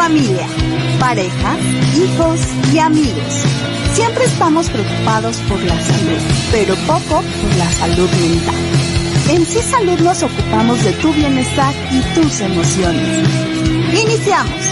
Familia, pareja, hijos y amigos. Siempre estamos preocupados por la salud, pero poco por la salud mental. En Sí Salud nos ocupamos de tu bienestar y tus emociones. Iniciamos.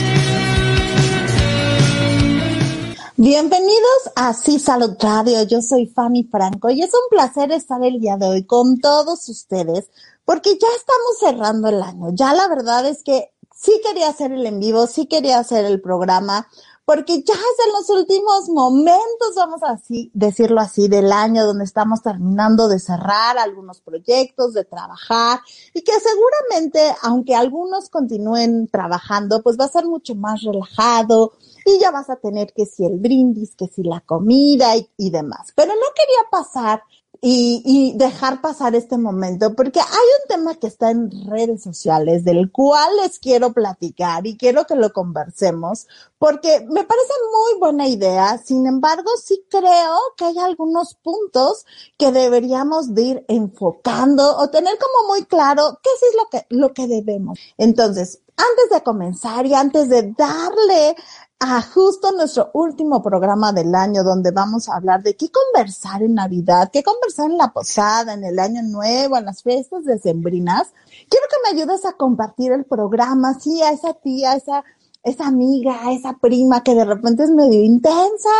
Bienvenidos a Sí Salud Radio. Yo soy Fanny Franco y es un placer estar el día de hoy con todos ustedes porque ya estamos cerrando el año. Ya la verdad es que sí quería hacer el en vivo, sí quería hacer el programa, porque ya es en los últimos momentos, vamos a así, decirlo así, del año donde estamos terminando de cerrar algunos proyectos, de trabajar, y que seguramente, aunque algunos continúen trabajando, pues va a ser mucho más relajado, y ya vas a tener que si el brindis, que si la comida y, y demás. Pero no quería pasar y, y, dejar pasar este momento, porque hay un tema que está en redes sociales del cual les quiero platicar y quiero que lo conversemos, porque me parece muy buena idea. Sin embargo, sí creo que hay algunos puntos que deberíamos de ir enfocando o tener como muy claro qué es lo que, lo que debemos. Entonces, antes de comenzar y antes de darle a justo nuestro último programa del año donde vamos a hablar de qué conversar en Navidad, qué conversar en la posada, en el año nuevo, en las fiestas decembrinas. Quiero que me ayudes a compartir el programa, sí, a esa tía, a esa, esa amiga, esa prima que de repente es medio intensa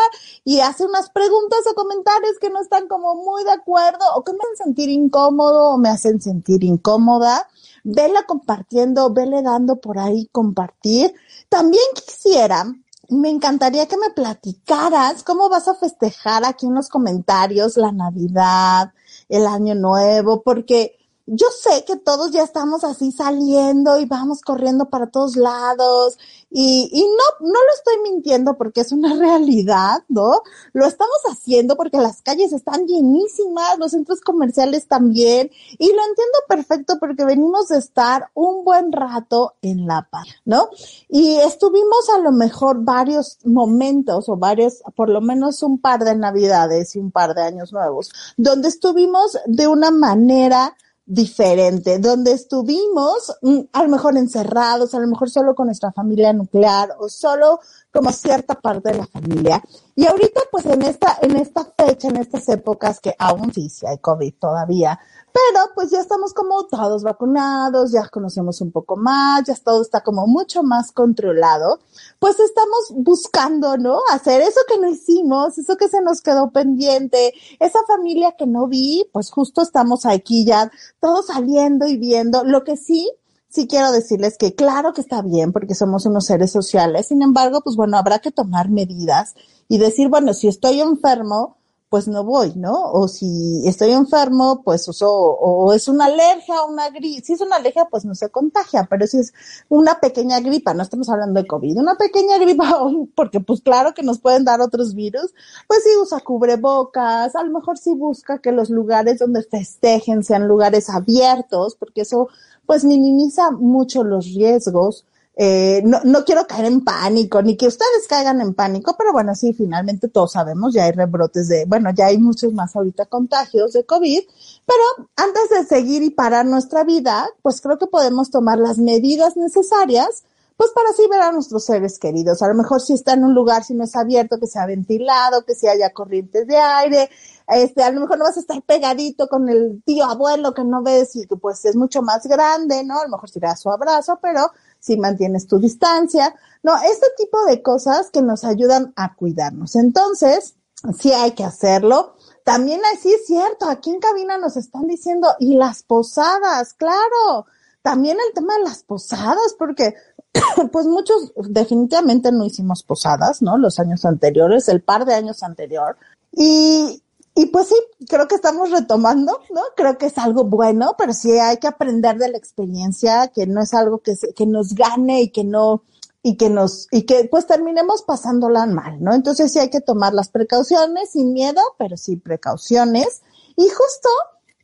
y hace unas preguntas o comentarios que no están como muy de acuerdo o que me hacen sentir incómodo o me hacen sentir incómoda. Vela compartiendo, vele dando por ahí compartir. También quisiera me encantaría que me platicaras cómo vas a festejar aquí en los comentarios la Navidad, el Año Nuevo, porque yo sé que todos ya estamos así saliendo y vamos corriendo para todos lados y, y no, no lo estoy mintiendo porque es una realidad, ¿no? Lo estamos haciendo porque las calles están llenísimas, los centros comerciales también y lo entiendo perfecto porque venimos de estar un buen rato en La Paz, ¿no? Y estuvimos a lo mejor varios momentos o varios, por lo menos un par de navidades y un par de años nuevos, donde estuvimos de una manera diferente, donde estuvimos mm, a lo mejor encerrados, a lo mejor solo con nuestra familia nuclear o solo como cierta parte de la familia. Y ahorita pues en esta, en esta fecha, en estas épocas que aún sí, sí hay COVID todavía, pero pues ya estamos como todos vacunados, ya conocemos un poco más, ya todo está como mucho más controlado, pues estamos buscando, ¿no? Hacer eso que no hicimos, eso que se nos quedó pendiente, esa familia que no vi, pues justo estamos aquí ya todos saliendo y viendo. Lo que sí, sí quiero decirles que claro que está bien porque somos unos seres sociales, sin embargo, pues bueno, habrá que tomar medidas y decir, bueno, si estoy enfermo, pues no voy, ¿no? O si estoy enfermo, pues uso, o es una alergia, una gripa, si es una alergia, pues no se contagia, pero si es una pequeña gripa, no estamos hablando de COVID, una pequeña gripa, porque pues claro que nos pueden dar otros virus, pues sí usa cubrebocas, a lo mejor sí busca que los lugares donde festejen sean lugares abiertos, porque eso pues minimiza mucho los riesgos, eh, no, no quiero caer en pánico, ni que ustedes caigan en pánico, pero bueno, sí, finalmente todos sabemos, ya hay rebrotes de, bueno, ya hay muchos más ahorita contagios de COVID, pero antes de seguir y parar nuestra vida, pues creo que podemos tomar las medidas necesarias pues para así ver a nuestros seres queridos. A lo mejor si está en un lugar, si no es abierto, que sea ventilado, que si haya corrientes de aire, este, a lo mejor no vas a estar pegadito con el tío abuelo que no ves y que pues es mucho más grande, ¿no? A lo mejor si da su abrazo, pero si mantienes tu distancia, no, este tipo de cosas que nos ayudan a cuidarnos. Entonces, sí hay que hacerlo. También así es cierto, aquí en cabina nos están diciendo, y las posadas, claro, también el tema de las posadas, porque pues muchos definitivamente no hicimos posadas, ¿no? Los años anteriores, el par de años anterior. Y, y pues sí, creo que estamos retomando, ¿no? Creo que es algo bueno, pero sí hay que aprender de la experiencia, que no es algo que, que nos gane y que no, y que nos, y que pues terminemos pasándola mal, ¿no? Entonces sí hay que tomar las precauciones sin miedo, pero sí precauciones. Y justo,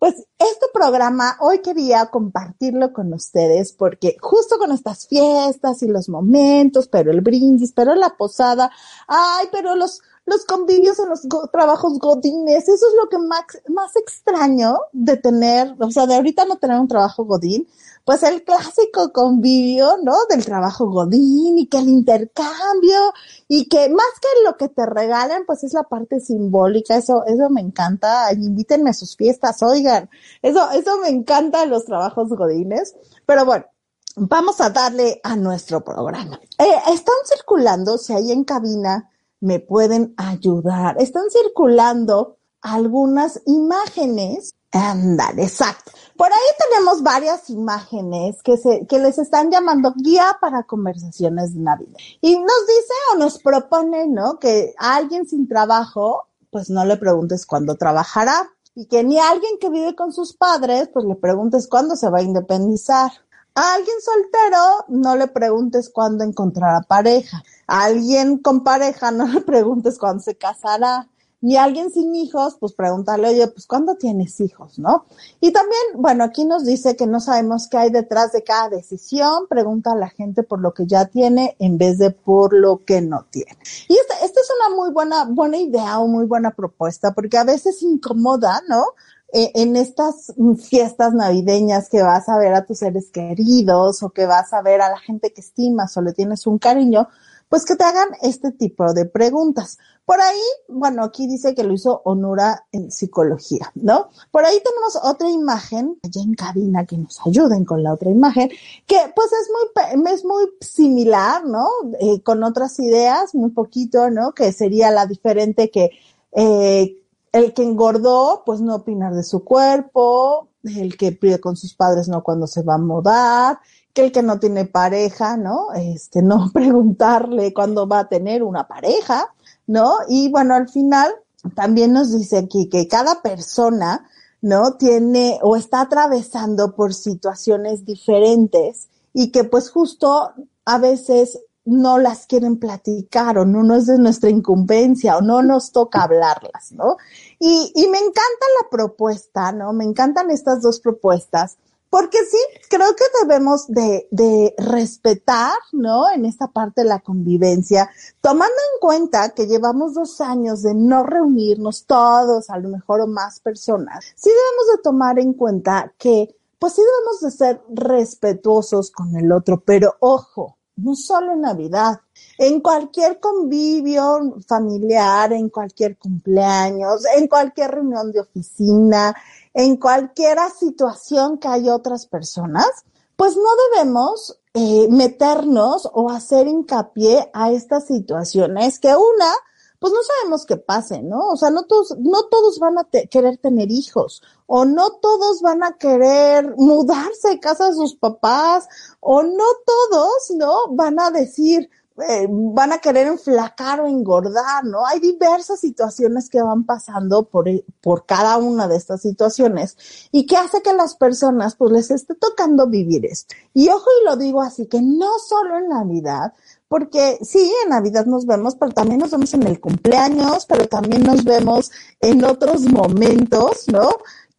pues este programa hoy quería compartirlo con ustedes porque justo con estas fiestas y los momentos, pero el brindis, pero la posada, ay, pero los, los convivios en los trabajos godines, eso es lo que más, más extraño de tener, o sea, de ahorita no tener un trabajo godín, pues el clásico convivio, ¿no? Del trabajo godín y que el intercambio y que más que lo que te regalen, pues es la parte simbólica, eso, eso me encanta, invítenme a sus fiestas, oigan, eso, eso me encanta los trabajos godines, pero bueno, vamos a darle a nuestro programa. Eh, están circulando, si hay en cabina, me pueden ayudar. Están circulando algunas imágenes. Ándale, exacto. Por ahí tenemos varias imágenes que, se, que les están llamando guía para conversaciones de Navidad. Y nos dice o nos propone, ¿no? Que a alguien sin trabajo, pues no le preguntes cuándo trabajará. Y que ni a alguien que vive con sus padres, pues le preguntes cuándo se va a independizar. A alguien soltero, no le preguntes cuándo encontrará pareja. Alguien con pareja, no le preguntes cuándo se casará. Ni alguien sin hijos, pues pregúntale, oye, pues ¿cuándo tienes hijos, no? Y también, bueno, aquí nos dice que no sabemos qué hay detrás de cada decisión. Pregunta a la gente por lo que ya tiene en vez de por lo que no tiene. Y esta, esta es una muy buena, buena idea o muy buena propuesta, porque a veces incomoda, ¿no? Eh, en estas fiestas navideñas que vas a ver a tus seres queridos o que vas a ver a la gente que estimas o le tienes un cariño, pues que te hagan este tipo de preguntas. Por ahí, bueno, aquí dice que lo hizo Onura en psicología, ¿no? Por ahí tenemos otra imagen, allá en cabina, que nos ayuden con la otra imagen, que pues es muy, es muy similar, ¿no? Eh, con otras ideas, muy poquito, ¿no? Que sería la diferente que, eh, el que engordó, pues no opinar de su cuerpo, el que pide con sus padres no cuando se va a mudar, que el que no tiene pareja, ¿no? Este, no preguntarle cuándo va a tener una pareja, ¿no? Y bueno, al final también nos dice aquí que cada persona, ¿no? Tiene o está atravesando por situaciones diferentes y que pues justo a veces no las quieren platicar o no, no es de nuestra incumbencia o no nos toca hablarlas, ¿no? Y, y me encanta la propuesta, ¿no? Me encantan estas dos propuestas porque sí, creo que debemos de, de, respetar, ¿no? En esta parte de la convivencia, tomando en cuenta que llevamos dos años de no reunirnos todos, a lo mejor o más personas, sí debemos de tomar en cuenta que, pues sí debemos de ser respetuosos con el otro, pero ojo, no solo en Navidad, en cualquier convivio familiar, en cualquier cumpleaños, en cualquier reunión de oficina, en cualquier situación que hay otras personas, pues no debemos eh, meternos o hacer hincapié a estas situaciones que una, pues no sabemos qué pase, ¿no? O sea, no todos, no todos van a querer tener hijos, o no todos van a querer mudarse de casa de sus papás, o no todos, ¿no? Van a decir, eh, van a querer enflacar o engordar, ¿no? Hay diversas situaciones que van pasando por, por cada una de estas situaciones y que hace que las personas pues les esté tocando vivir esto. Y ojo y lo digo así, que no solo en Navidad, porque sí, en Navidad nos vemos, pero también nos vemos en el cumpleaños, pero también nos vemos en otros momentos, ¿no?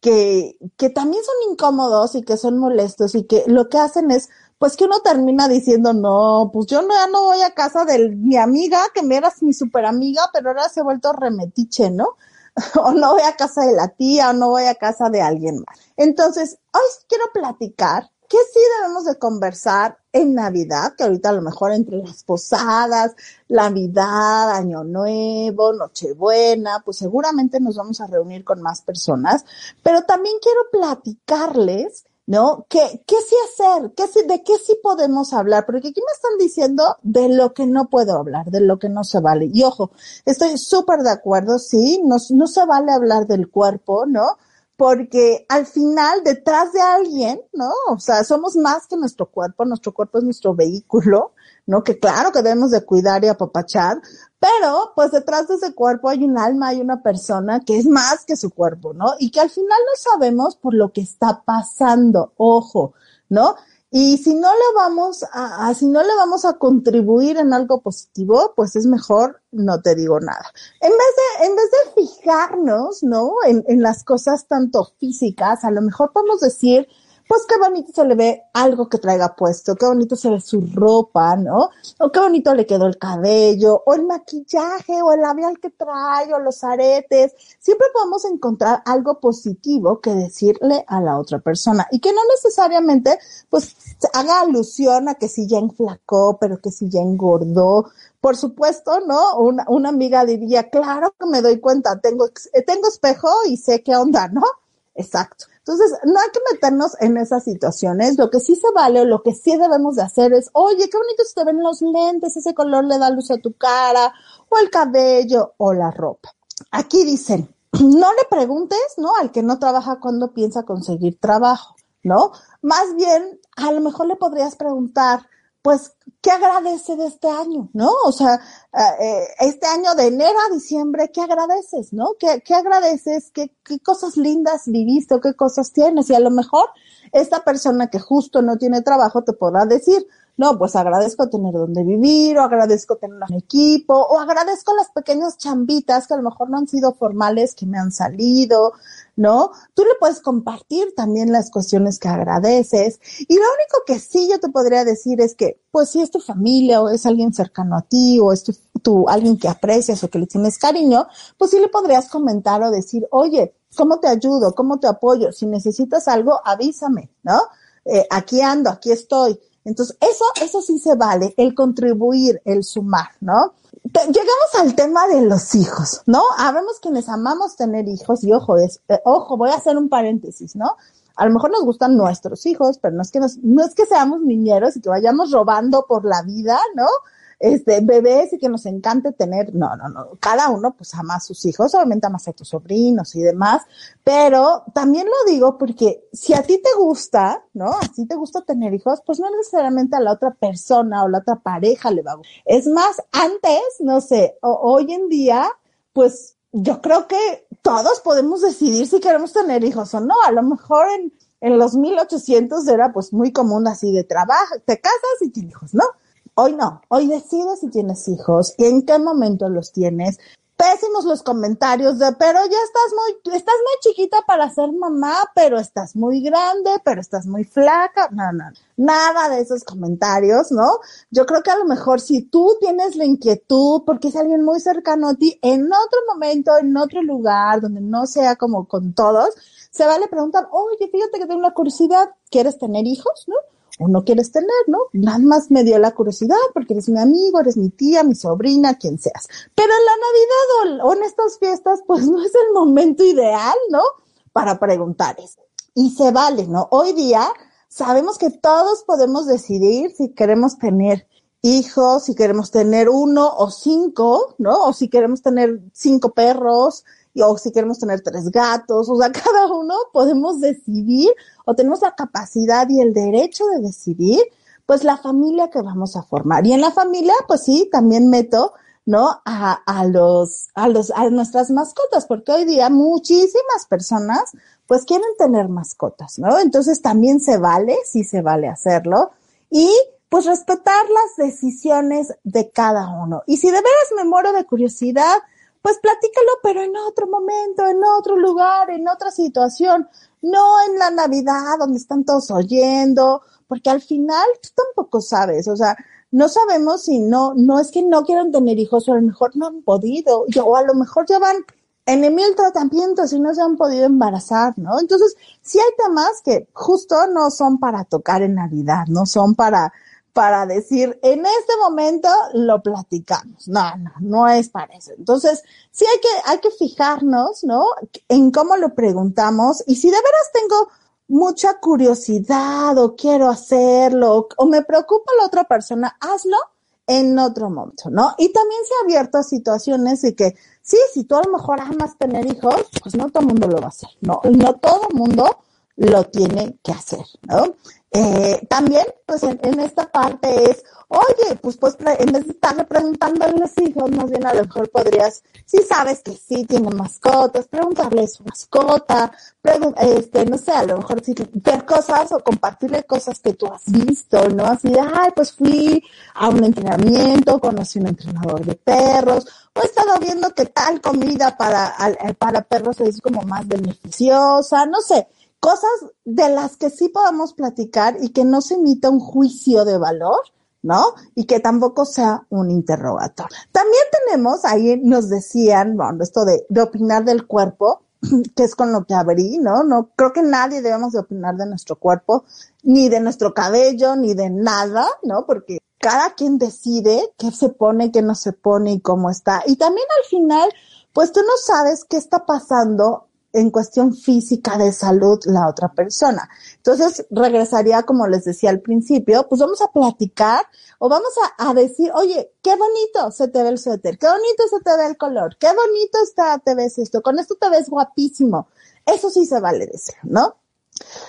Que, que también son incómodos y que son molestos y que lo que hacen es pues que uno termina diciendo, no, pues yo no, ya no voy a casa de mi amiga, que me eras mi super amiga, pero ahora se ha vuelto remetiche, ¿no? o no voy a casa de la tía, o no voy a casa de alguien más. Entonces, hoy quiero platicar que sí debemos de conversar en Navidad, que ahorita a lo mejor entre las posadas, Navidad, Año Nuevo, Nochebuena, pues seguramente nos vamos a reunir con más personas, pero también quiero platicarles ¿no? ¿Qué, qué sí hacer? ¿Qué sí, ¿De qué sí podemos hablar? Porque aquí me están diciendo de lo que no puedo hablar, de lo que no se vale. Y ojo, estoy súper de acuerdo, sí, no, no se vale hablar del cuerpo, ¿no? Porque al final, detrás de alguien, ¿no? O sea, somos más que nuestro cuerpo, nuestro cuerpo es nuestro vehículo, ¿no? Que claro que debemos de cuidar y apapachar, pero pues detrás de ese cuerpo hay un alma, hay una persona que es más que su cuerpo, ¿no? Y que al final no sabemos por lo que está pasando, ojo, ¿no? Y si no le vamos a, si no le vamos a contribuir en algo positivo, pues es mejor no te digo nada. En vez de, en vez de fijarnos, ¿no? En, en las cosas tanto físicas, a lo mejor podemos decir, pues qué bonito se le ve algo que traiga puesto, qué bonito se ve su ropa, ¿no? O qué bonito le quedó el cabello, o el maquillaje, o el labial que trae, o los aretes. Siempre podemos encontrar algo positivo que decirle a la otra persona y que no necesariamente, pues, haga alusión a que si ya enflacó, pero que si ya engordó. Por supuesto, ¿no? Una, una amiga diría, claro que me doy cuenta, tengo, tengo espejo y sé qué onda, ¿no? Exacto. Entonces, no hay que meternos en esas situaciones. Lo que sí se vale o lo que sí debemos de hacer es, oye, qué bonito se te ven los lentes, ese color le da luz a tu cara, o el cabello, o la ropa. Aquí dicen, no le preguntes, ¿no? Al que no trabaja cuando piensa conseguir trabajo, ¿no? Más bien, a lo mejor le podrías preguntar, pues, ¿qué agradece de este año? ¿No? O sea, eh, eh, este año de enero a diciembre, ¿qué agradeces? ¿No? ¿Qué, qué agradeces? ¿Qué, ¿Qué cosas lindas viviste o qué cosas tienes? Y a lo mejor esta persona que justo no tiene trabajo te podrá decir, no, pues agradezco tener donde vivir, o agradezco tener un equipo, o agradezco las pequeñas chambitas que a lo mejor no han sido formales, que me han salido, ¿no? Tú le puedes compartir también las cuestiones que agradeces. Y lo único que sí yo te podría decir es que, pues si es tu familia o es alguien cercano a ti o es tu, alguien que aprecias o que le tienes cariño, pues sí le podrías comentar o decir, oye, ¿cómo te ayudo? ¿Cómo te apoyo? Si necesitas algo, avísame, ¿no? Eh, aquí ando, aquí estoy. Entonces, eso, eso sí se vale, el contribuir, el sumar, ¿no? Llegamos al tema de los hijos, ¿no? Habemos quienes amamos tener hijos y ojo, es, eh, ojo, voy a hacer un paréntesis, ¿no? A lo mejor nos gustan nuestros hijos, pero no es que nos, no es que seamos niñeros y que vayamos robando por la vida, ¿no? Este, bebés y que nos encante tener, no, no, no, cada uno pues ama a sus hijos, obviamente amas a tus sobrinos y demás, pero también lo digo porque si a ti te gusta, ¿no? A ti te gusta tener hijos, pues no necesariamente a la otra persona o la otra pareja le va a gustar. Es más, antes, no sé, hoy en día, pues yo creo que todos podemos decidir si queremos tener hijos o no, a lo mejor en, en los 1800 era pues muy común así de trabajo, te casas y tienes hijos, ¿no? Hoy no, hoy decides si tienes hijos y en qué momento los tienes. Pésimos los comentarios de, pero ya estás muy, estás muy chiquita para ser mamá, pero estás muy grande, pero estás muy flaca. No, no, nada de esos comentarios, ¿no? Yo creo que a lo mejor si tú tienes la inquietud porque es alguien muy cercano a ti, en otro momento, en otro lugar, donde no sea como con todos, se vale preguntar, oye, fíjate que tengo una curiosidad, ¿quieres tener hijos? ¿No? O no quieres tener, ¿no? Nada más me dio la curiosidad porque eres mi amigo, eres mi tía, mi sobrina, quien seas. Pero en la Navidad o, en estas fiestas, pues no es el momento ideal, ¿no? Para preguntar eso. Y se vale, ¿no? Hoy día sabemos que todos podemos decidir si queremos tener hijos, si queremos tener uno o cinco, ¿no? O si queremos tener cinco perros, o si queremos tener tres gatos, o sea, cada uno podemos decidir o tenemos la capacidad y el derecho de decidir, pues la familia que vamos a formar. Y en la familia, pues sí, también meto, ¿no? A, a los, a los, a nuestras mascotas, porque hoy día muchísimas personas, pues quieren tener mascotas, ¿no? Entonces también se vale, sí se vale hacerlo. Y pues respetar las decisiones de cada uno. Y si de veras me muero de curiosidad, pues platícalo, pero en otro momento, en otro lugar, en otra situación, no en la Navidad donde están todos oyendo, porque al final tú tampoco sabes, o sea, no sabemos si no, no es que no quieran tener hijos o a lo mejor no han podido, o a lo mejor llevan en el mil tratamientos y no se han podido embarazar, ¿no? Entonces, sí hay temas que justo no son para tocar en Navidad, no son para para decir, en este momento lo platicamos. No, no, no es para eso. Entonces, sí hay que, hay que fijarnos, ¿no? En cómo lo preguntamos y si de veras tengo mucha curiosidad o quiero hacerlo o me preocupa la otra persona, hazlo en otro momento, ¿no? Y también se ha abierto a situaciones de que, sí, si tú a lo mejor amas tener hijos, pues no todo el mundo lo va a hacer, ¿no? No todo el mundo lo tiene que hacer, ¿no? Eh, también, pues en, esta parte es, oye, pues, pues en vez de estarle preguntando a los hijos, más bien a lo mejor podrías, si sabes que sí tienen mascotas, preguntarle a su mascota, este, no sé, a lo mejor si ver cosas o compartirle cosas que tú has visto, ¿no? Así de, ay, pues fui a un entrenamiento, conocí un entrenador de perros, o he estado viendo que tal comida para, para perros es como más beneficiosa, no sé, cosas de las que sí podamos platicar y que no se emita un juicio de valor, ¿no? Y que tampoco sea un interrogatorio. También tenemos, ahí nos decían, bueno, esto de, de opinar del cuerpo, que es con lo que abrí, ¿no? No creo que nadie debemos de opinar de nuestro cuerpo, ni de nuestro cabello, ni de nada, ¿no? Porque cada quien decide qué se pone, qué no se pone y cómo está. Y también al final, pues tú no sabes qué está pasando en cuestión física de salud la otra persona. Entonces, regresaría, como les decía al principio, pues vamos a platicar o vamos a, decir, oye, qué bonito se te ve el suéter, qué bonito se te ve el color, qué bonito está, te ves esto, con esto te ves guapísimo. Eso sí se vale decir, ¿no?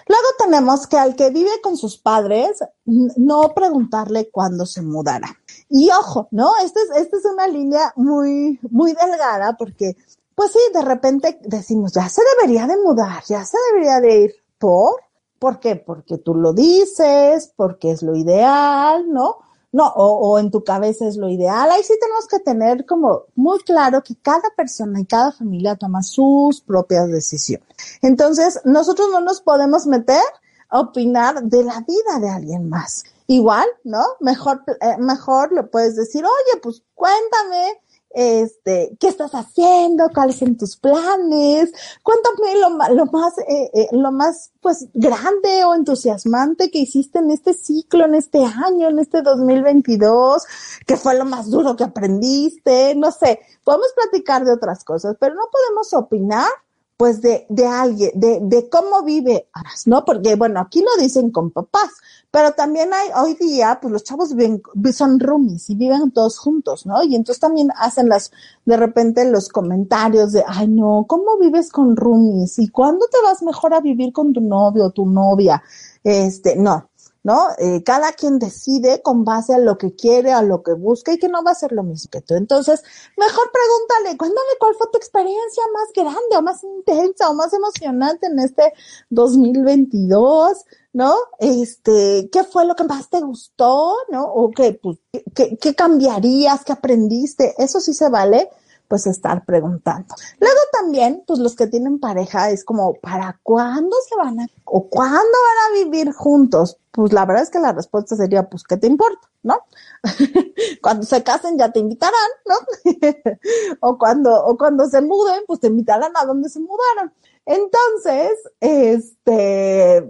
Luego tenemos que al que vive con sus padres, no preguntarle cuándo se mudará. Y ojo, ¿no? Esta es, esta es una línea muy, muy delgada porque pues sí, de repente decimos, ya se debería de mudar, ya se debería de ir por, ¿por qué? Porque tú lo dices, porque es lo ideal, ¿no? No, o, o en tu cabeza es lo ideal. Ahí sí tenemos que tener como muy claro que cada persona y cada familia toma sus propias decisiones. Entonces, nosotros no nos podemos meter a opinar de la vida de alguien más. Igual, ¿no? Mejor, eh, mejor le puedes decir, oye, pues cuéntame este, ¿qué estás haciendo? ¿Cuáles son tus planes? Cuéntame lo, lo más, eh, eh, lo más, pues, grande o entusiasmante que hiciste en este ciclo, en este año, en este 2022, ¿qué fue lo más duro que aprendiste? No sé, podemos platicar de otras cosas, pero no podemos opinar pues de, de alguien, de, de cómo vive, ¿no? Porque, bueno, aquí lo dicen con papás, pero también hay, hoy día, pues los chavos viven, son roomies y viven todos juntos, ¿no? Y entonces también hacen las, de repente los comentarios de, ay no, ¿cómo vives con roomies? ¿Y cuándo te vas mejor a vivir con tu novio o tu novia? Este, no, ¿no? Eh, cada quien decide con base a lo que quiere, a lo que busca y que no va a ser lo mismo que tú. Entonces, mejor pregúntale, cuéntale cuál fue tu experiencia más grande o más intensa o más emocionante en este 2022, ¿no? Este, ¿qué fue lo que más te gustó, ¿no? O qué, pues, qué, qué cambiarías, qué aprendiste? Eso sí se vale pues estar preguntando. Luego también, pues los que tienen pareja es como, ¿para cuándo se van a, o cuándo van a vivir juntos? Pues la verdad es que la respuesta sería, pues, ¿qué te importa? ¿No? cuando se casen ya te invitarán, ¿no? o cuando, o cuando se muden, pues te invitarán a donde se mudaron. Entonces, este,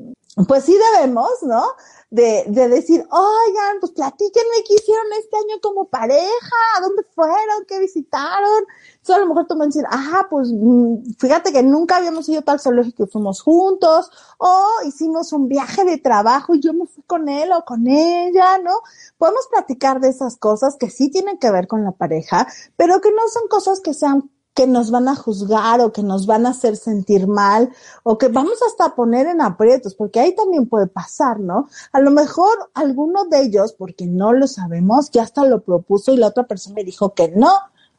pues sí debemos, ¿no? De, de decir, oigan, pues platíquenme qué hicieron este año como pareja, dónde fueron, qué visitaron. Entonces a lo mejor tú me decir, ah, pues mm, fíjate que nunca habíamos ido tal zoológico y fuimos juntos, o hicimos un viaje de trabajo y yo me fui con él o con ella, ¿no? Podemos platicar de esas cosas que sí tienen que ver con la pareja, pero que no son cosas que sean que nos van a juzgar o que nos van a hacer sentir mal o que vamos hasta a poner en aprietos, porque ahí también puede pasar, ¿no? A lo mejor alguno de ellos, porque no lo sabemos, ya hasta lo propuso y la otra persona me dijo que no,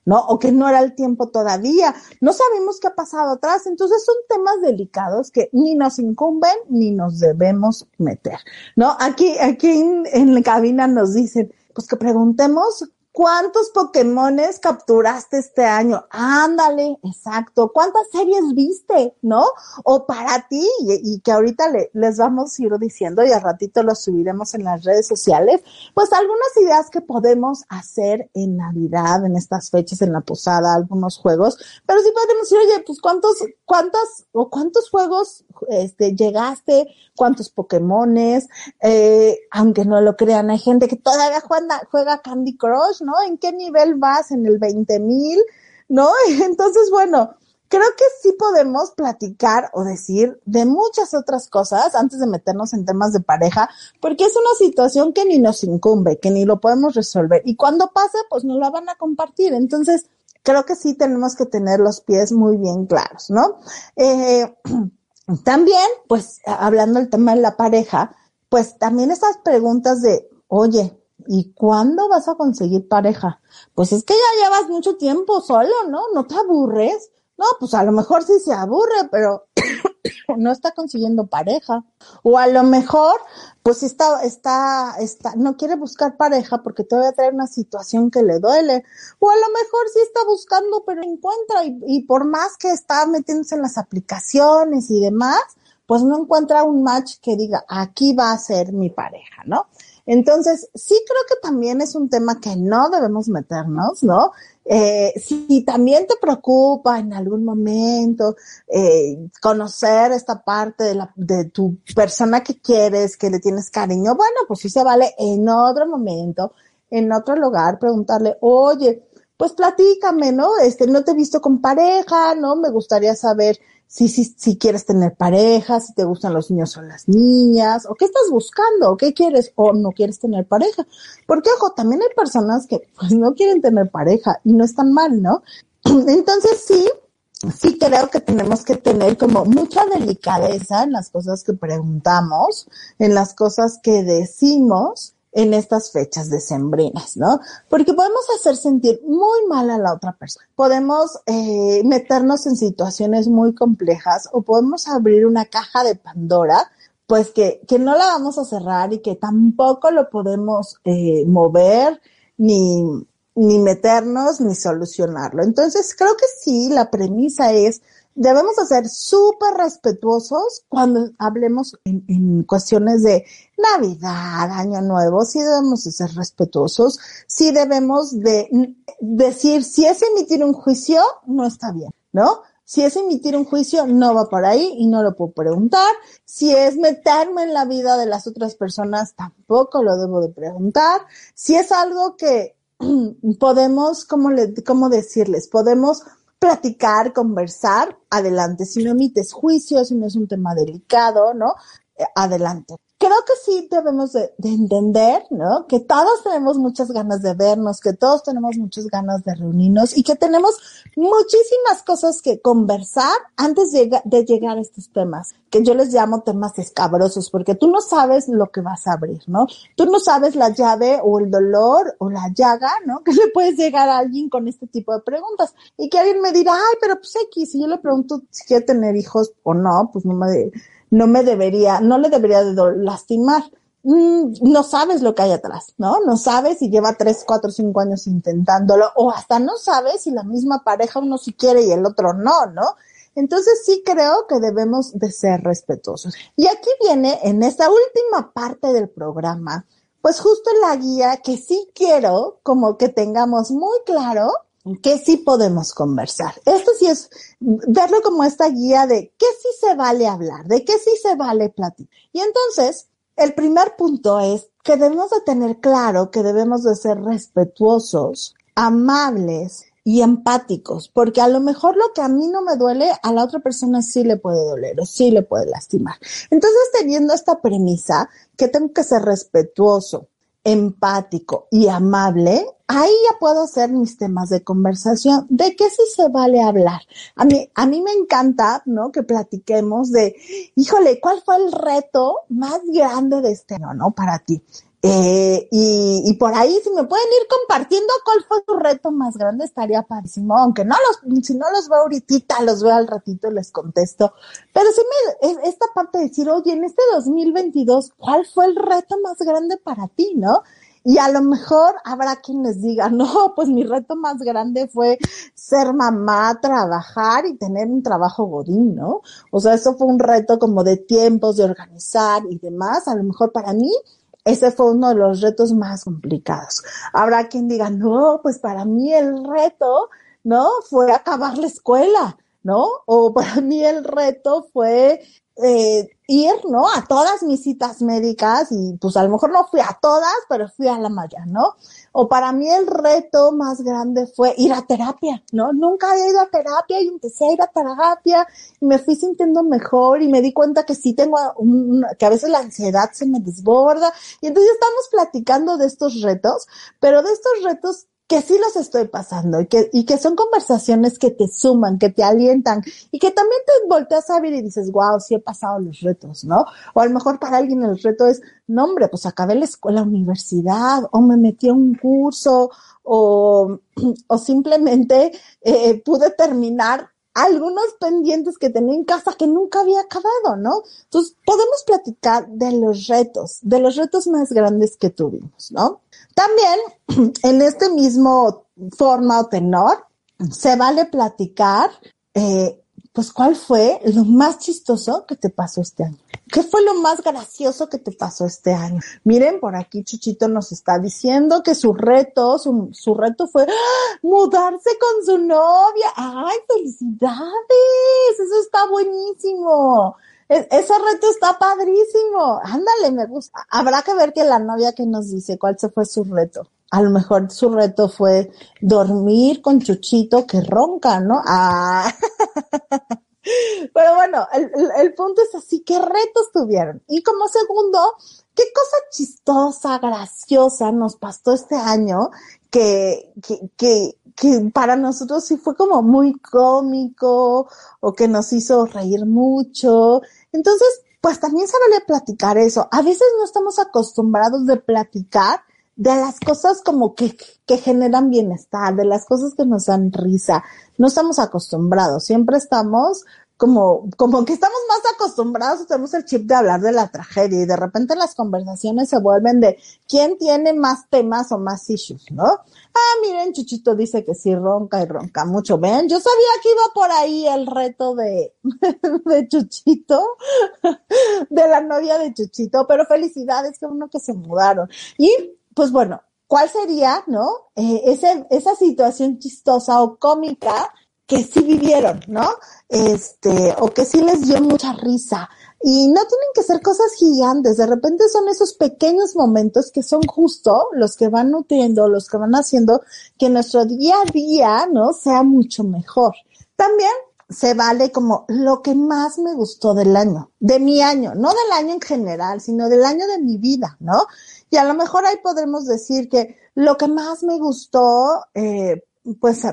¿no? O que no era el tiempo todavía. No sabemos qué ha pasado atrás. Entonces son temas delicados que ni nos incumben ni nos debemos meter, ¿no? Aquí, aquí en, en la cabina nos dicen, pues que preguntemos ¿Cuántos Pokémones capturaste este año? Ándale, exacto. ¿Cuántas series viste? ¿No? O para ti, y, que ahorita les vamos a ir diciendo y al ratito lo subiremos en las redes sociales, pues algunas ideas que podemos hacer en Navidad, en estas fechas, en la posada, algunos juegos, pero sí podemos decir, oye, pues cuántos, cuántos o cuántos juegos este, llegaste, cuántos Pokémones, eh, aunque no lo crean, hay gente que todavía juega Candy Crush, ¿no? ¿En qué nivel vas? ¿En el 20 mil? ¿No? Entonces, bueno, creo que sí podemos platicar o decir de muchas otras cosas antes de meternos en temas de pareja, porque es una situación que ni nos incumbe, que ni lo podemos resolver. Y cuando pase, pues nos la van a compartir. Entonces, creo que sí tenemos que tener los pies muy bien claros, ¿no? Eh, también, pues, hablando del tema de la pareja, pues también esas preguntas de, oye, ¿y cuándo vas a conseguir pareja? Pues es que ya llevas mucho tiempo solo, ¿no? ¿No te aburres? No, pues a lo mejor sí se aburre, pero no está consiguiendo pareja. O a lo mejor, pues está, está, está, no quiere buscar pareja porque todavía trae una situación que le duele. O a lo mejor sí está buscando, pero encuentra y, y por más que está metiéndose en las aplicaciones y demás, pues no encuentra un match que diga, aquí va a ser mi pareja, ¿no? Entonces, sí creo que también es un tema que no debemos meternos, ¿no? Eh, si también te preocupa en algún momento eh, conocer esta parte de, la, de tu persona que quieres, que le tienes cariño, bueno, pues sí se vale en otro momento, en otro lugar, preguntarle, oye, pues platícame, ¿no? Este, no te he visto con pareja, ¿no? Me gustaría saber si, si, si quieres tener pareja, si te gustan los niños o las niñas, o qué estás buscando, o qué quieres, o no quieres tener pareja. Porque, ojo, también hay personas que pues no quieren tener pareja y no están mal, ¿no? Entonces sí, sí creo que tenemos que tener como mucha delicadeza en las cosas que preguntamos, en las cosas que decimos en estas fechas decembrinas, ¿no? Porque podemos hacer sentir muy mal a la otra persona, podemos eh, meternos en situaciones muy complejas o podemos abrir una caja de Pandora, pues que, que no la vamos a cerrar y que tampoco lo podemos eh, mover ni, ni meternos ni solucionarlo. Entonces, creo que sí, la premisa es debemos ser súper respetuosos cuando hablemos en, cuestiones de Navidad, Año Nuevo, sí debemos de ser respetuosos, sí debemos de decir, si es emitir un juicio, no está bien, ¿no? Si es emitir un juicio, no va por ahí y no lo puedo preguntar. Si es meterme en la vida de las otras personas, tampoco lo debo de preguntar. Si es algo que podemos, ¿cómo, le, cómo decirles? Podemos platicar, conversar, adelante. Si no emites juicio, si no es un tema delicado, ¿no? Eh, adelante. Creo que sí debemos de, de, entender, ¿no? Que todos tenemos muchas ganas de vernos, que todos tenemos muchas ganas de reunirnos y que tenemos muchísimas cosas que conversar antes de, de llegar a estos temas, que yo les llamo temas escabrosos, porque tú no sabes lo que vas a abrir, ¿no? Tú no sabes la llave o el dolor o la llaga, ¿no? Que le puedes llegar a alguien con este tipo de preguntas. Y que alguien me dirá, ay, pero pues X, si yo le pregunto si quiere tener hijos o no, pues no me no me debería, no le debería de lastimar. Mm, no sabes lo que hay atrás, ¿no? No sabes si lleva tres, cuatro, cinco años intentándolo, o hasta no sabes si la misma pareja uno sí quiere y el otro no, ¿no? Entonces sí creo que debemos de ser respetuosos. Y aquí viene, en esta última parte del programa, pues justo la guía que sí quiero como que tengamos muy claro que sí podemos conversar. Esto sí es verlo como esta guía de qué sí se vale hablar, de qué sí se vale platicar. Y entonces, el primer punto es que debemos de tener claro que debemos de ser respetuosos, amables y empáticos, porque a lo mejor lo que a mí no me duele, a la otra persona sí le puede doler o sí le puede lastimar. Entonces, teniendo esta premisa que tengo que ser respetuoso, empático y amable, ahí ya puedo hacer mis temas de conversación. ¿De qué sí se vale hablar? A mí, a mí me encanta, ¿no? Que platiquemos de, híjole, ¿cuál fue el reto más grande de este año, ¿no? Para ti. Eh, y, y, por ahí, si me pueden ir compartiendo cuál fue tu reto más grande, estaría padrísimo. Aunque no los, si no los veo ahorita, los veo al ratito y les contesto. Pero sí me, esta parte de decir, oye, en este 2022, ¿cuál fue el reto más grande para ti, no? Y a lo mejor habrá quien les diga, no, pues mi reto más grande fue ser mamá, trabajar y tener un trabajo godín, ¿no? O sea, eso fue un reto como de tiempos, de organizar y demás. A lo mejor para mí ese fue uno de los retos más complicados. Habrá quien diga, no, pues para mí el reto, ¿no? Fue acabar la escuela, ¿no? O para mí el reto fue eh, ir, ¿no? A todas mis citas médicas y pues a lo mejor no fui a todas, pero fui a la mayoría, ¿no? O para mí el reto más grande fue ir a terapia, ¿no? Nunca había ido a terapia y empecé a ir a terapia y me fui sintiendo mejor y me di cuenta que sí tengo un, que a veces la ansiedad se me desborda y entonces estamos platicando de estos retos, pero de estos retos que sí los estoy pasando y que, y que son conversaciones que te suman, que te alientan y que también te volteas a ver y dices, wow, sí he pasado los retos, ¿no? O a lo mejor para alguien el reto es, no hombre, pues acabé la escuela, universidad, o me metí a un curso, o, o simplemente eh, pude terminar algunos pendientes que tenía en casa que nunca había acabado, ¿no? Entonces, podemos platicar de los retos, de los retos más grandes que tuvimos, ¿no? También, en este mismo forma o tenor, se vale platicar, eh, pues, ¿cuál fue lo más chistoso que te pasó este año? ¿Qué fue lo más gracioso que te pasó este año? Miren, por aquí Chuchito nos está diciendo que su reto, su, su reto fue ¡ah! mudarse con su novia. ¡Ay, felicidades! Eso está buenísimo. Ese reto está padrísimo. Ándale, me gusta. Habrá que ver que la novia que nos dice cuál se fue su reto. A lo mejor su reto fue dormir con Chuchito que ronca, ¿no? Ah. Pero bueno, el, el, punto es así, ¿qué retos tuvieron? Y como segundo, ¿qué cosa chistosa, graciosa nos pasó este año que, que, que, que para nosotros sí fue como muy cómico o que nos hizo reír mucho? Entonces, pues también vale platicar eso. A veces no estamos acostumbrados de platicar de las cosas como que, que generan bienestar, de las cosas que nos dan risa. No estamos acostumbrados, siempre estamos como, como que estamos más acostumbrados, tenemos el chip de hablar de la tragedia y de repente las conversaciones se vuelven de quién tiene más temas o más issues, ¿no? Ah, miren, Chuchito dice que sí ronca y ronca mucho. Ven, yo sabía que iba por ahí el reto de, de Chuchito, de la novia de Chuchito, pero felicidades que uno que se mudaron. Y pues bueno, ¿cuál sería, no? Eh, ese, esa situación chistosa o cómica que sí vivieron, ¿no? Este, o que sí les dio mucha risa. Y no tienen que ser cosas gigantes, de repente son esos pequeños momentos que son justo los que van nutriendo, los que van haciendo que nuestro día a día, ¿no? Sea mucho mejor. También se vale como lo que más me gustó del año, de mi año, no del año en general, sino del año de mi vida, ¿no? Y a lo mejor ahí podremos decir que lo que más me gustó, eh, pues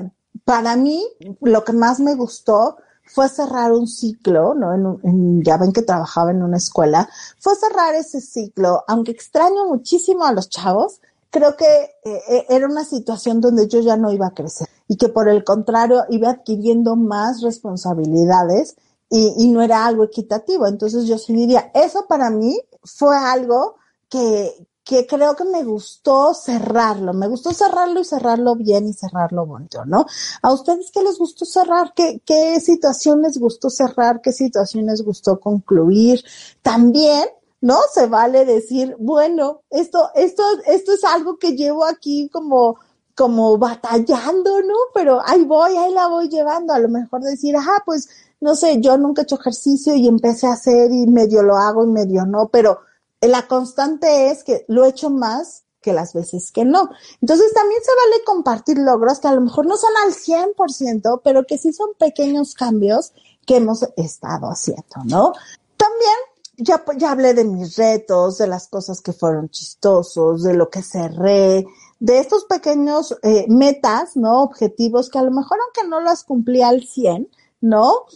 para mí, lo que más me gustó fue cerrar un ciclo, ¿no? En, ya ven que trabajaba en una escuela, fue cerrar ese ciclo, aunque extraño muchísimo a los chavos, creo que eh, eh, era una situación donde yo ya no iba a crecer y que por el contrario iba adquiriendo más responsabilidades y, y no era algo equitativo. Entonces yo sí diría, eso para mí fue algo que, que creo que me gustó cerrarlo, me gustó cerrarlo y cerrarlo bien y cerrarlo bonito, ¿no? ¿A ustedes qué les gustó cerrar? ¿Qué, qué situación les gustó cerrar? ¿Qué situación les gustó concluir? También, ¿no? Se vale decir, bueno, esto, esto, esto es algo que llevo aquí como, como batallando, ¿no? Pero ahí voy, ahí la voy llevando. A lo mejor decir, ajá, pues, no sé, yo nunca he hecho ejercicio y empecé a hacer y medio lo hago y medio no, pero la constante es que lo he hecho más que las veces que no. Entonces también se vale compartir logros que a lo mejor no son al 100%, pero que sí son pequeños cambios que hemos estado haciendo, ¿no? También ya, ya hablé de mis retos, de las cosas que fueron chistosos, de lo que cerré, de estos pequeños eh, metas, ¿no? Objetivos que a lo mejor aunque no las cumplí al 100, ¿no?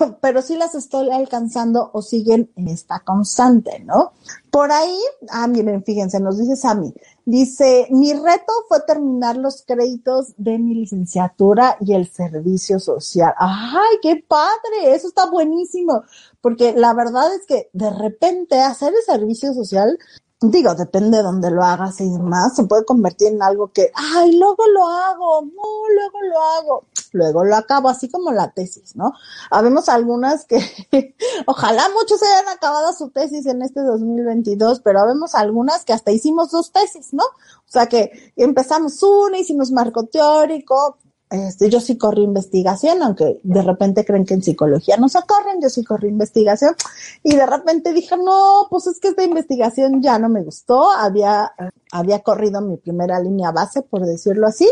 pero sí las estoy alcanzando o siguen en esta constante, ¿no? Por ahí, ah, miren, fíjense, nos dice Sammy, dice, mi reto fue terminar los créditos de mi licenciatura y el servicio social. ¡Ay, qué padre! Eso está buenísimo, porque la verdad es que de repente hacer el servicio social digo, depende de dónde lo hagas y demás, se puede convertir en algo que, ay, luego lo hago, no, luego lo hago, luego lo acabo, así como la tesis, ¿no? Habemos algunas que, ojalá muchos hayan acabado su tesis en este 2022, pero habemos algunas que hasta hicimos dos tesis, ¿no? O sea que empezamos una, hicimos marco teórico, este, yo sí corrí investigación, aunque de repente creen que en psicología no se corren, yo sí corrí investigación y de repente dije, no, pues es que esta investigación ya no me gustó, había, había corrido mi primera línea base, por decirlo así,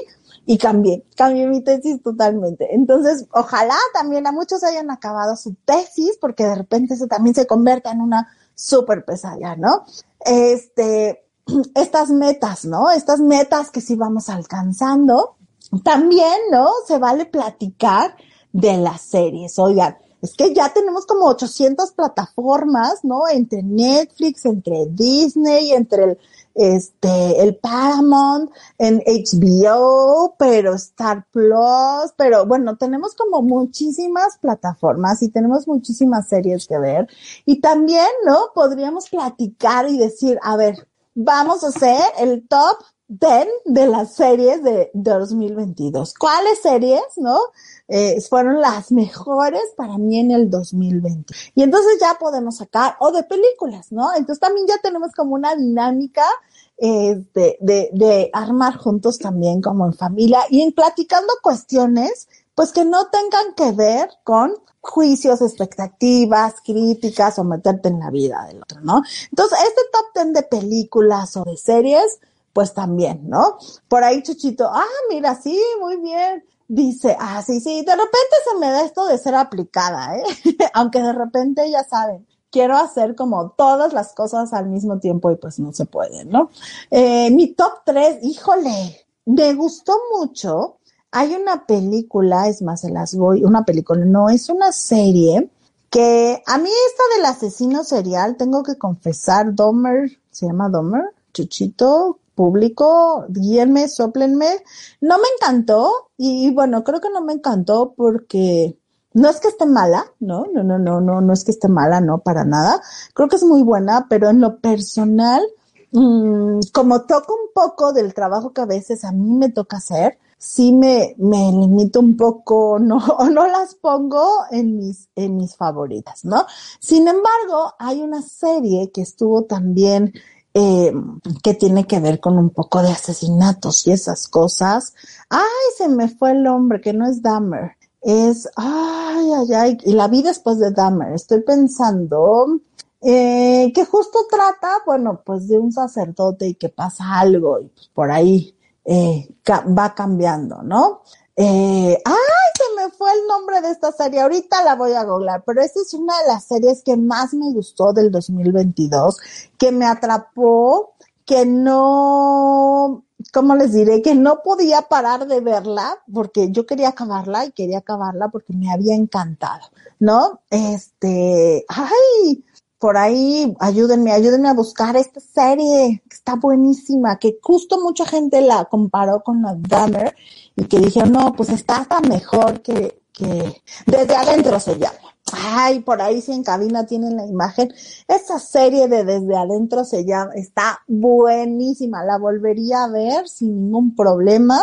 y cambié, cambié mi tesis totalmente. Entonces, ojalá también a muchos hayan acabado su tesis, porque de repente eso también se convierte en una súper pesadilla, ¿no? Este, estas metas, ¿no? Estas metas que sí vamos alcanzando. También, ¿no? Se vale platicar de las series. Oigan, es que ya tenemos como 800 plataformas, ¿no? Entre Netflix, entre Disney, entre el, este, el Paramount, en HBO, pero Star Plus, pero bueno, tenemos como muchísimas plataformas y tenemos muchísimas series que ver. Y también, ¿no? Podríamos platicar y decir, a ver, vamos a hacer el top 10 de las series de 2022. ¿Cuáles series, no? Eh, fueron las mejores para mí en el 2020. Y entonces ya podemos sacar, o de películas, ¿no? Entonces también ya tenemos como una dinámica eh, de, de, de armar juntos también como en familia y en platicando cuestiones, pues que no tengan que ver con juicios, expectativas, críticas o meterte en la vida del otro, ¿no? Entonces, este top ten de películas o de series, pues también, ¿no? Por ahí Chuchito, ah, mira, sí, muy bien dice, ah, sí, sí, de repente se me da esto de ser aplicada, ¿eh? Aunque de repente, ya saben, quiero hacer como todas las cosas al mismo tiempo y pues no se puede, ¿no? Eh, mi top 3, híjole, me gustó mucho. Hay una película, es más, se las voy, una película, no, es una serie que a mí esta del asesino serial, tengo que confesar, Domer, se llama Domer, Chuchito, público, guíenme, soplenme. No me encantó y bueno, creo que no me encantó porque no es que esté mala, no, no, no, no, no, no es que esté mala, no, para nada. Creo que es muy buena, pero en lo personal, mmm, como toco un poco del trabajo que a veces a mí me toca hacer, sí me, me limito un poco, no, no las pongo en mis, en mis favoritas, ¿no? Sin embargo, hay una serie que estuvo también eh, que tiene que ver con un poco de asesinatos y esas cosas. Ay, se me fue el hombre, que no es Dahmer. Es, ay, ay, ay, y la vi después de Dahmer. Estoy pensando eh, que justo trata, bueno, pues de un sacerdote y que pasa algo y pues por ahí eh, va cambiando, ¿no? Eh, ¡Ay! Se me fue el nombre de esta serie. Ahorita la voy a googlear, pero esta es una de las series que más me gustó del 2022, que me atrapó, que no, ¿cómo les diré? Que no podía parar de verla porque yo quería acabarla y quería acabarla porque me había encantado, ¿no? Este, ¡ay! por ahí, ayúdenme, ayúdenme a buscar esta serie, que está buenísima, que justo mucha gente la comparó con la Dahmer y que dijeron, no, pues está hasta mejor que, que desde adentro se llama. Ay, por ahí si en cabina tienen la imagen. Esa serie de Desde Adentro se llama, está buenísima. La volvería a ver sin ningún problema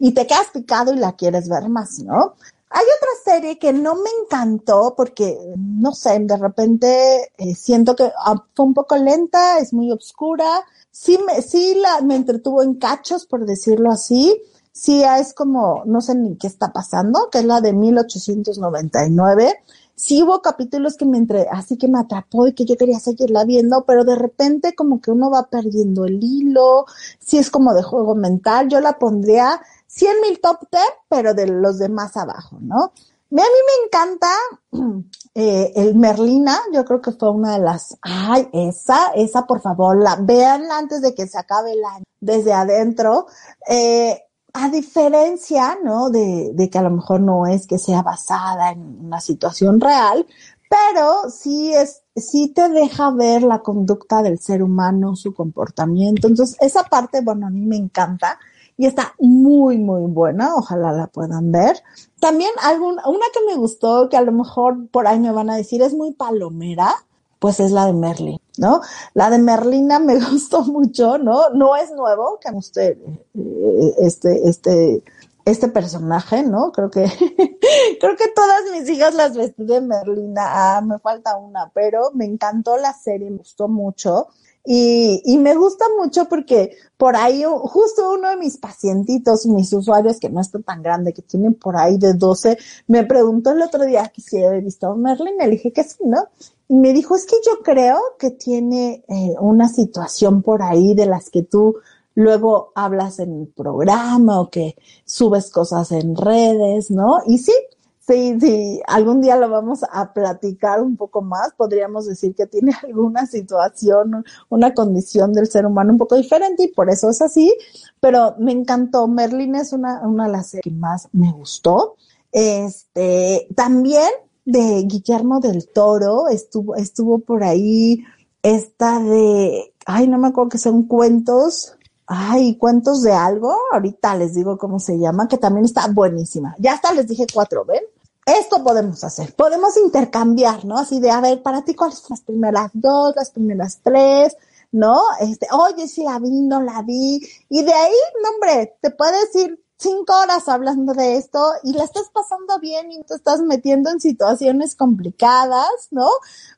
y te quedas picado y la quieres ver más, ¿no? Hay otra serie que no me encantó porque, no sé, de repente eh, siento que ah, fue un poco lenta, es muy oscura. Sí, me, sí la, me entretuvo en cachos, por decirlo así sí es como, no sé ni qué está pasando, que es la de 1899. Sí hubo capítulos que me entre, así que me atrapó y que yo quería seguirla viendo, pero de repente como que uno va perdiendo el hilo, sí es como de juego mental, yo la pondría 100 mil top 10, pero de los de más abajo, ¿no? A mí me encanta eh, el Merlina, yo creo que fue una de las, ay, esa, esa por favor, la veanla antes de que se acabe el año, desde adentro. Eh, a diferencia, ¿no? De, de, que a lo mejor no es que sea basada en una situación real, pero sí es, sí te deja ver la conducta del ser humano, su comportamiento. Entonces, esa parte, bueno, a mí me encanta y está muy, muy buena. Ojalá la puedan ver. También una que me gustó, que a lo mejor por ahí me van a decir, es muy palomera, pues es la de Merlin, ¿no? La de Merlina me gustó mucho, ¿no? No es nuevo que usted eh, este, este, este personaje, ¿no? Creo que, creo que todas mis hijas las vestí de Merlina. Ah, me falta una, pero me encantó la serie, me gustó mucho. Y, y me gusta mucho porque por ahí, justo uno de mis pacientitos, mis usuarios, que no está tan grande, que tienen por ahí de 12, me preguntó el otro día que si había visto a Merlin, le dije que sí, ¿no? Y me dijo, es que yo creo que tiene eh, una situación por ahí de las que tú luego hablas en el programa o que subes cosas en redes, ¿no? Y sí, sí, sí, algún día lo vamos a platicar un poco más. Podríamos decir que tiene alguna situación, una condición del ser humano un poco diferente y por eso es así. Pero me encantó. Merlin es una, una de las que más me gustó. Este, también de Guillermo del Toro estuvo, estuvo por ahí esta de, ay, no me acuerdo que son cuentos, ay, cuentos de algo, ahorita les digo cómo se llama, que también está buenísima. Ya hasta les dije cuatro, ¿ven? Esto podemos hacer, podemos intercambiar, ¿no? Así de, a ver, para ti, ¿cuáles son las primeras dos, las primeras tres? ¿No? Este, oye, si la vi, no la vi. Y de ahí, no, hombre, te puedes ir cinco horas hablando de esto y la estás pasando bien y te estás metiendo en situaciones complicadas, ¿no?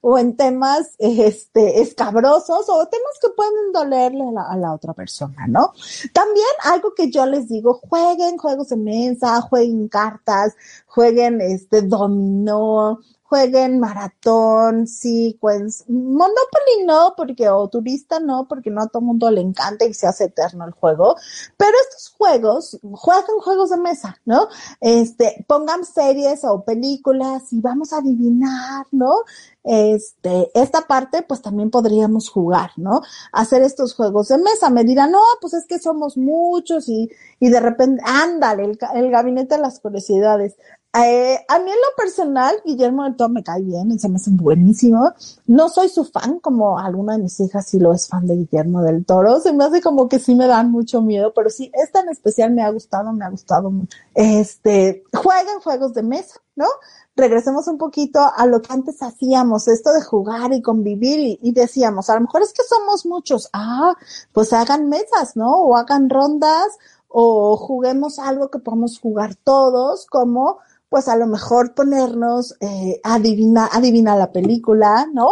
O en temas, este, escabrosos o temas que pueden dolerle a la, otra persona, ¿no? También algo que yo les digo, jueguen juegos de mesa, jueguen cartas, jueguen este dominó, jueguen maratón, sequence, Monopoly no, porque, o turista no, porque no a todo mundo le encanta y se hace eterno el juego, pero estos juegos, juegan juegos de mesa, ¿no? Este, pongan series o películas y vamos a adivinar, ¿no? Este, esta parte, pues también podríamos jugar, ¿no? Hacer estos juegos de mesa. Me dirán, no, pues es que somos muchos y, y de repente, ándale, el, el gabinete de las curiosidades. Eh, a mí en lo personal, Guillermo del Toro me cae bien y se me hace buenísimo. No soy su fan, como alguna de mis hijas sí lo es fan de Guillermo del Toro. Se me hace como que sí me dan mucho miedo, pero sí, esta en especial me ha gustado, me ha gustado mucho. Este, jueguen juegos de mesa, ¿no? Regresemos un poquito a lo que antes hacíamos, esto de jugar y convivir y, y decíamos, a lo mejor es que somos muchos. Ah, pues hagan mesas, ¿no? O hagan rondas o juguemos algo que podamos jugar todos, como pues a lo mejor ponernos, eh, adivina, adivina la película, ¿no?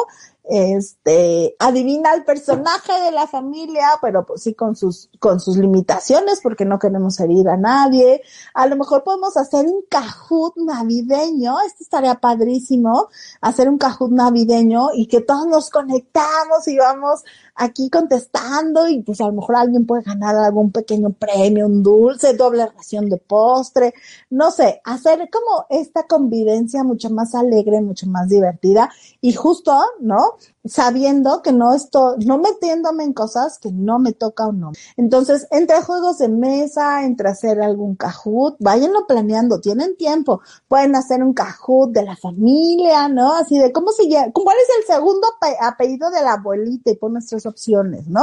Este, adivina el personaje de la familia, pero pues sí con sus, con sus limitaciones, porque no queremos herir a nadie. A lo mejor podemos hacer un cajut navideño, esto estaría padrísimo, hacer un cajut navideño y que todos nos conectamos y vamos aquí contestando y pues a lo mejor alguien puede ganar algún pequeño premio, un dulce, doble ración de postre, no sé, hacer como esta convivencia mucho más alegre, mucho más divertida y justo, ¿no? out. Sabiendo que no estoy, no metiéndome en cosas que no me toca o no. Entonces, entre juegos de mesa, entre hacer algún cajut, váyanlo planeando, tienen tiempo, pueden hacer un cajut de la familia, ¿no? Así de, ¿cómo se llama? ¿Cuál es el segundo apellido de la abuelita? Y pones tres opciones, ¿no?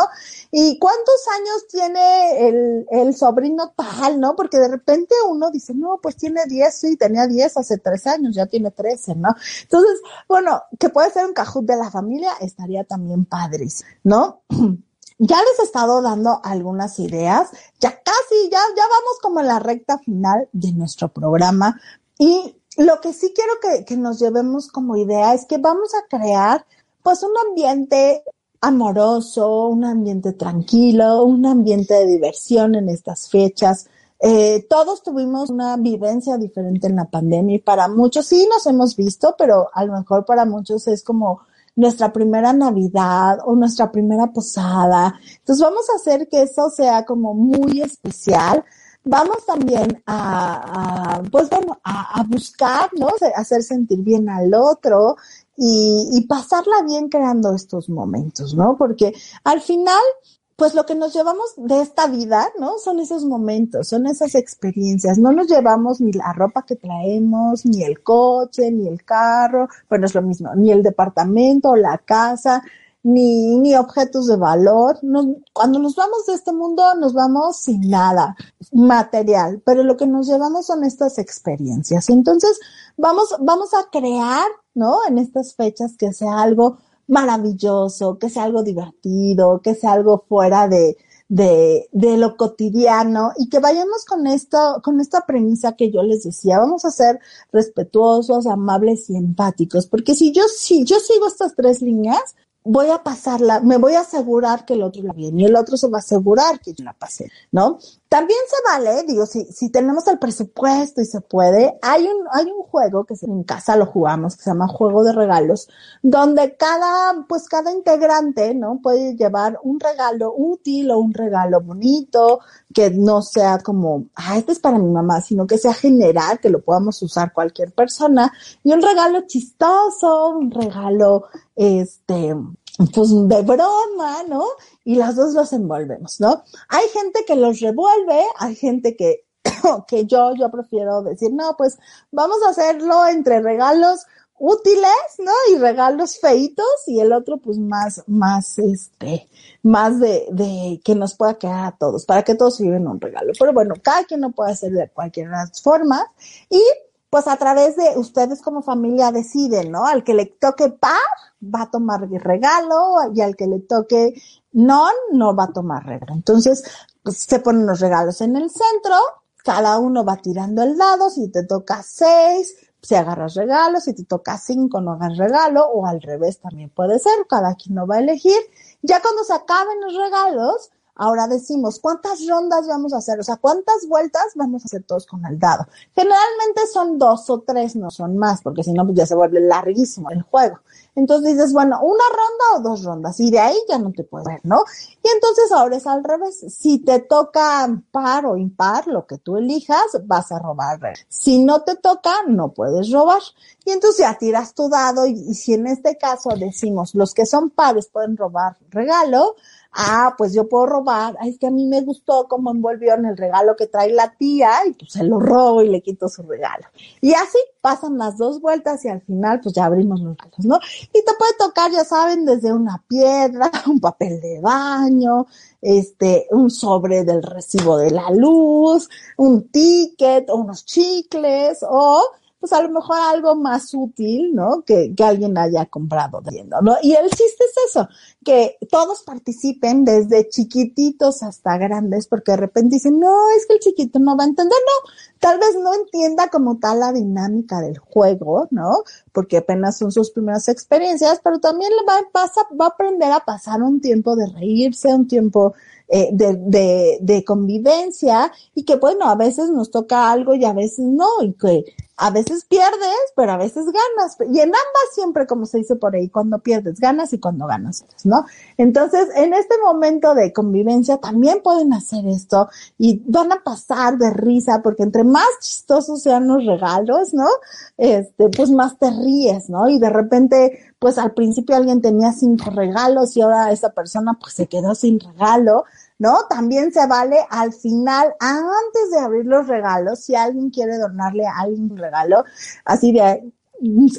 ¿Y cuántos años tiene el, el sobrino tal, no? Porque de repente uno dice, no, pues tiene 10, sí, tenía 10 hace tres años, ya tiene 13, ¿no? Entonces, bueno, que puede ser un cajut de la familia, estaría también padres, ¿no? Ya les he estado dando algunas ideas, ya casi, ya, ya vamos como en la recta final de nuestro programa y lo que sí quiero que, que nos llevemos como idea es que vamos a crear pues un ambiente amoroso, un ambiente tranquilo, un ambiente de diversión en estas fechas. Eh, todos tuvimos una vivencia diferente en la pandemia y para muchos sí nos hemos visto, pero a lo mejor para muchos es como nuestra primera Navidad o nuestra primera posada. Entonces vamos a hacer que eso sea como muy especial. Vamos también a, pues bueno, a, buscar, ¿no? Hacer sentir bien al otro y pasarla bien creando estos momentos, ¿no? Porque al final, pues lo que nos llevamos de esta vida, ¿no? Son esos momentos, son esas experiencias. No nos llevamos ni la ropa que traemos, ni el coche, ni el carro, bueno, es lo mismo, ni el departamento, la casa, ni, ni objetos de valor. Cuando nos vamos de este mundo, nos vamos sin nada material, pero lo que nos llevamos son estas experiencias. Entonces, vamos, vamos a crear, ¿no? En estas fechas que sea algo maravilloso, que sea algo divertido, que sea algo fuera de, de, de lo cotidiano y que vayamos con esto, con esta premisa que yo les decía, vamos a ser respetuosos, amables y empáticos, porque si yo, si yo sigo estas tres líneas, voy a pasarla, me voy a asegurar que el otro la viene y el otro se va a asegurar que yo la pasé, ¿no? También se vale, digo, si, si tenemos el presupuesto y se puede, hay un, hay un juego que en casa lo jugamos, que se llama Juego de Regalos, donde cada, pues cada integrante, ¿no? Puede llevar un regalo útil o un regalo bonito, que no sea como, ah, este es para mi mamá, sino que sea general, que lo podamos usar cualquier persona, y un regalo chistoso, un regalo, este, pues de broma, ¿no? Y las dos los envolvemos, ¿no? Hay gente que los revuelve, hay gente que, que yo, yo prefiero decir, no, pues vamos a hacerlo entre regalos útiles, ¿no? Y regalos feitos y el otro pues más, más, este, más de, de que nos pueda quedar a todos, para que todos viven un regalo. Pero bueno, cada quien lo puede hacer de cualquier forma y pues a través de ustedes como familia deciden, ¿no? Al que le toque par, va a tomar regalo y al que le toque non, no va a tomar regalo. Entonces, pues, se ponen los regalos en el centro, cada uno va tirando el dado, si te toca seis, si agarras regalo, si te toca cinco, no hagas regalo, o al revés también puede ser, cada quien lo va a elegir. Ya cuando se acaben los regalos, Ahora decimos, ¿cuántas rondas vamos a hacer? O sea, ¿cuántas vueltas vamos a hacer todos con el dado? Generalmente son dos o tres, no son más, porque si no, pues ya se vuelve larguísimo el juego. Entonces dices, bueno, una ronda o dos rondas, y de ahí ya no te puedes ver, ¿no? Y entonces ahora es al revés. Si te toca par o impar, lo que tú elijas, vas a robar. Si no te toca, no puedes robar. Y entonces ya tiras tu dado, y, y si en este caso decimos, los que son pares pueden robar regalo, ah, pues yo puedo robar, Ay, es que a mí me gustó cómo envolvió en el regalo que trae la tía y pues se lo robo y le quito su regalo. Y así pasan las dos vueltas y al final pues ya abrimos los regalos, ¿no? Y te puede tocar, ya saben, desde una piedra, un papel de baño, este, un sobre del recibo de la luz, un ticket, unos chicles, o pues a lo mejor algo más útil, ¿no? Que, alguien haya comprado ¿no? Y el chiste es eso, que todos participen desde chiquititos hasta grandes, porque de repente dicen, no, es que el chiquito no va a entender, no, tal vez no entienda como tal la dinámica del juego, ¿no? Porque apenas son sus primeras experiencias, pero también le va, pasa, va a aprender a pasar un tiempo de reírse, un tiempo eh, de convivencia y que bueno, a veces nos toca algo y a veces no, y que a veces pierdes, pero a veces ganas. Y en ambas siempre, como se dice por ahí, cuando pierdes ganas y cuando ganas ¿no? Entonces, en este momento de convivencia también pueden hacer esto y van a pasar de risa porque entre más chistosos sean los regalos, ¿no? Este, pues más te ríes, ¿no? Y de repente, pues al principio alguien tenía cinco regalos y ahora esa persona pues se quedó sin regalo. ¿No? También se vale al final, antes de abrir los regalos, si alguien quiere donarle a alguien un regalo, así de,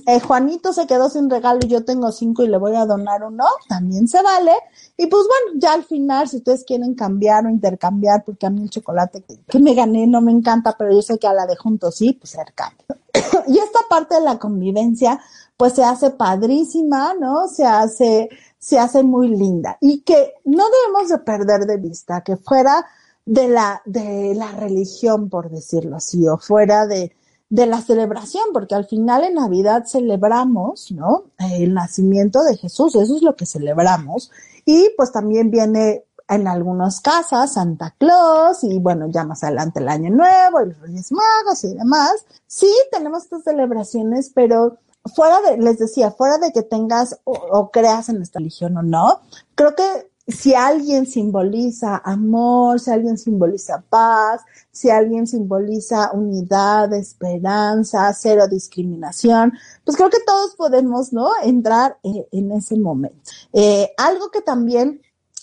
eh, Juanito se quedó sin regalo y yo tengo cinco y le voy a donar uno, también se vale. Y pues bueno, ya al final, si ustedes quieren cambiar o intercambiar, porque a mí el chocolate que, me gané no me encanta, pero yo sé que a la de juntos sí, pues ser cambio. y esta parte de la convivencia, pues se hace padrísima, ¿no? Se hace se hace muy linda y que no debemos de perder de vista que fuera de la, de la religión, por decirlo así, o fuera de, de la celebración, porque al final en Navidad celebramos, ¿no? El nacimiento de Jesús, eso es lo que celebramos. Y pues también viene en algunas casas Santa Claus y bueno, ya más adelante el Año Nuevo y los Reyes Magos y demás. Sí, tenemos estas celebraciones, pero fuera de, les decía, fuera de que tengas o, creas en esta religión o no, creo que si alguien simboliza amor, si alguien simboliza paz, si alguien simboliza unidad, esperanza, cero discriminación, pues creo que todos podemos, ¿no? Entrar en, ese momento. Eh, algo que también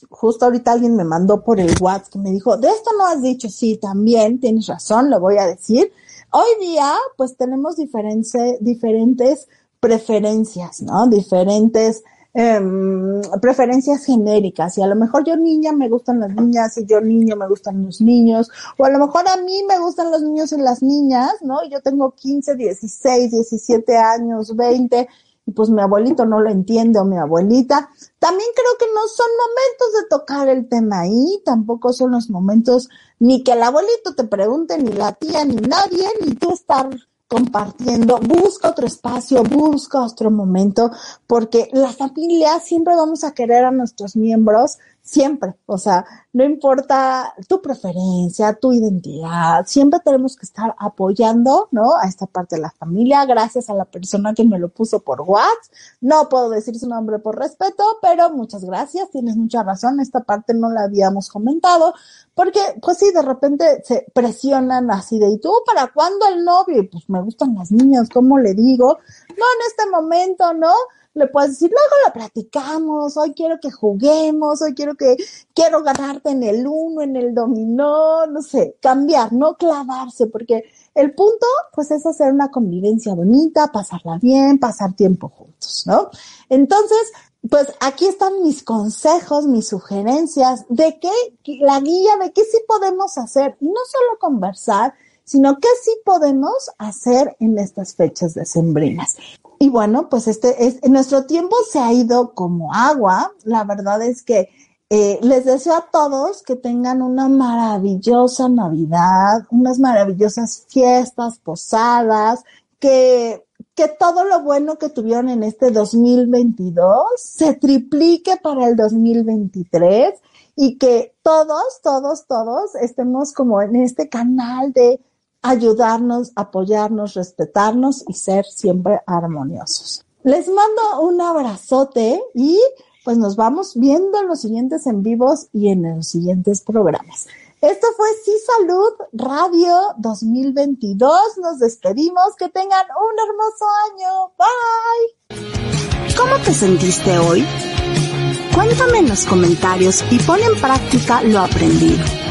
justo ahorita alguien me mandó por el WhatsApp que me dijo, de esto no has dicho, sí, también tienes razón, lo voy a decir. Hoy día, pues tenemos diferentes preferencias, ¿no? Diferentes em, preferencias genéricas. Y a lo mejor yo niña me gustan las niñas y yo niño me gustan los niños. O a lo mejor a mí me gustan los niños y las niñas, ¿no? Yo tengo 15, 16, 17 años, 20 y pues mi abuelito no lo entiende o mi abuelita. También creo que no son momentos de tocar el tema ahí, tampoco son los momentos ni que el abuelito te pregunte, ni la tía, ni nadie, ni tú estar compartiendo, busca otro espacio, busca otro momento, porque la familia siempre vamos a querer a nuestros miembros siempre, o sea, no importa tu preferencia, tu identidad, siempre tenemos que estar apoyando, ¿no? A esta parte de la familia, gracias a la persona que me lo puso por WhatsApp. No puedo decir su nombre por respeto, pero muchas gracias, tienes mucha razón, esta parte no la habíamos comentado, porque pues sí, de repente se presionan así de, ¿y tú para cuándo el novio? Y pues me gustan las niñas, ¿cómo le digo? No en este momento, ¿no? Le puedes decir, luego lo platicamos, hoy quiero que juguemos, hoy quiero que, quiero ganarte en el uno, en el dominó, no sé, cambiar, no clavarse, porque el punto, pues, es hacer una convivencia bonita, pasarla bien, pasar tiempo juntos, ¿no? Entonces, pues aquí están mis consejos, mis sugerencias de qué, la guía de qué sí podemos hacer y no solo conversar, sino qué sí podemos hacer en estas fechas decembrinas. Y bueno, pues este es, nuestro tiempo se ha ido como agua. La verdad es que eh, les deseo a todos que tengan una maravillosa Navidad, unas maravillosas fiestas, posadas, que, que todo lo bueno que tuvieron en este 2022 se triplique para el 2023 y que todos, todos, todos estemos como en este canal de ayudarnos, apoyarnos, respetarnos y ser siempre armoniosos. Les mando un abrazote y pues nos vamos viendo en los siguientes en vivos y en los siguientes programas. Esto fue Sí Salud Radio 2022. Nos despedimos. Que tengan un hermoso año. Bye. ¿Cómo te sentiste hoy? Cuéntame en los comentarios y pon en práctica lo aprendido.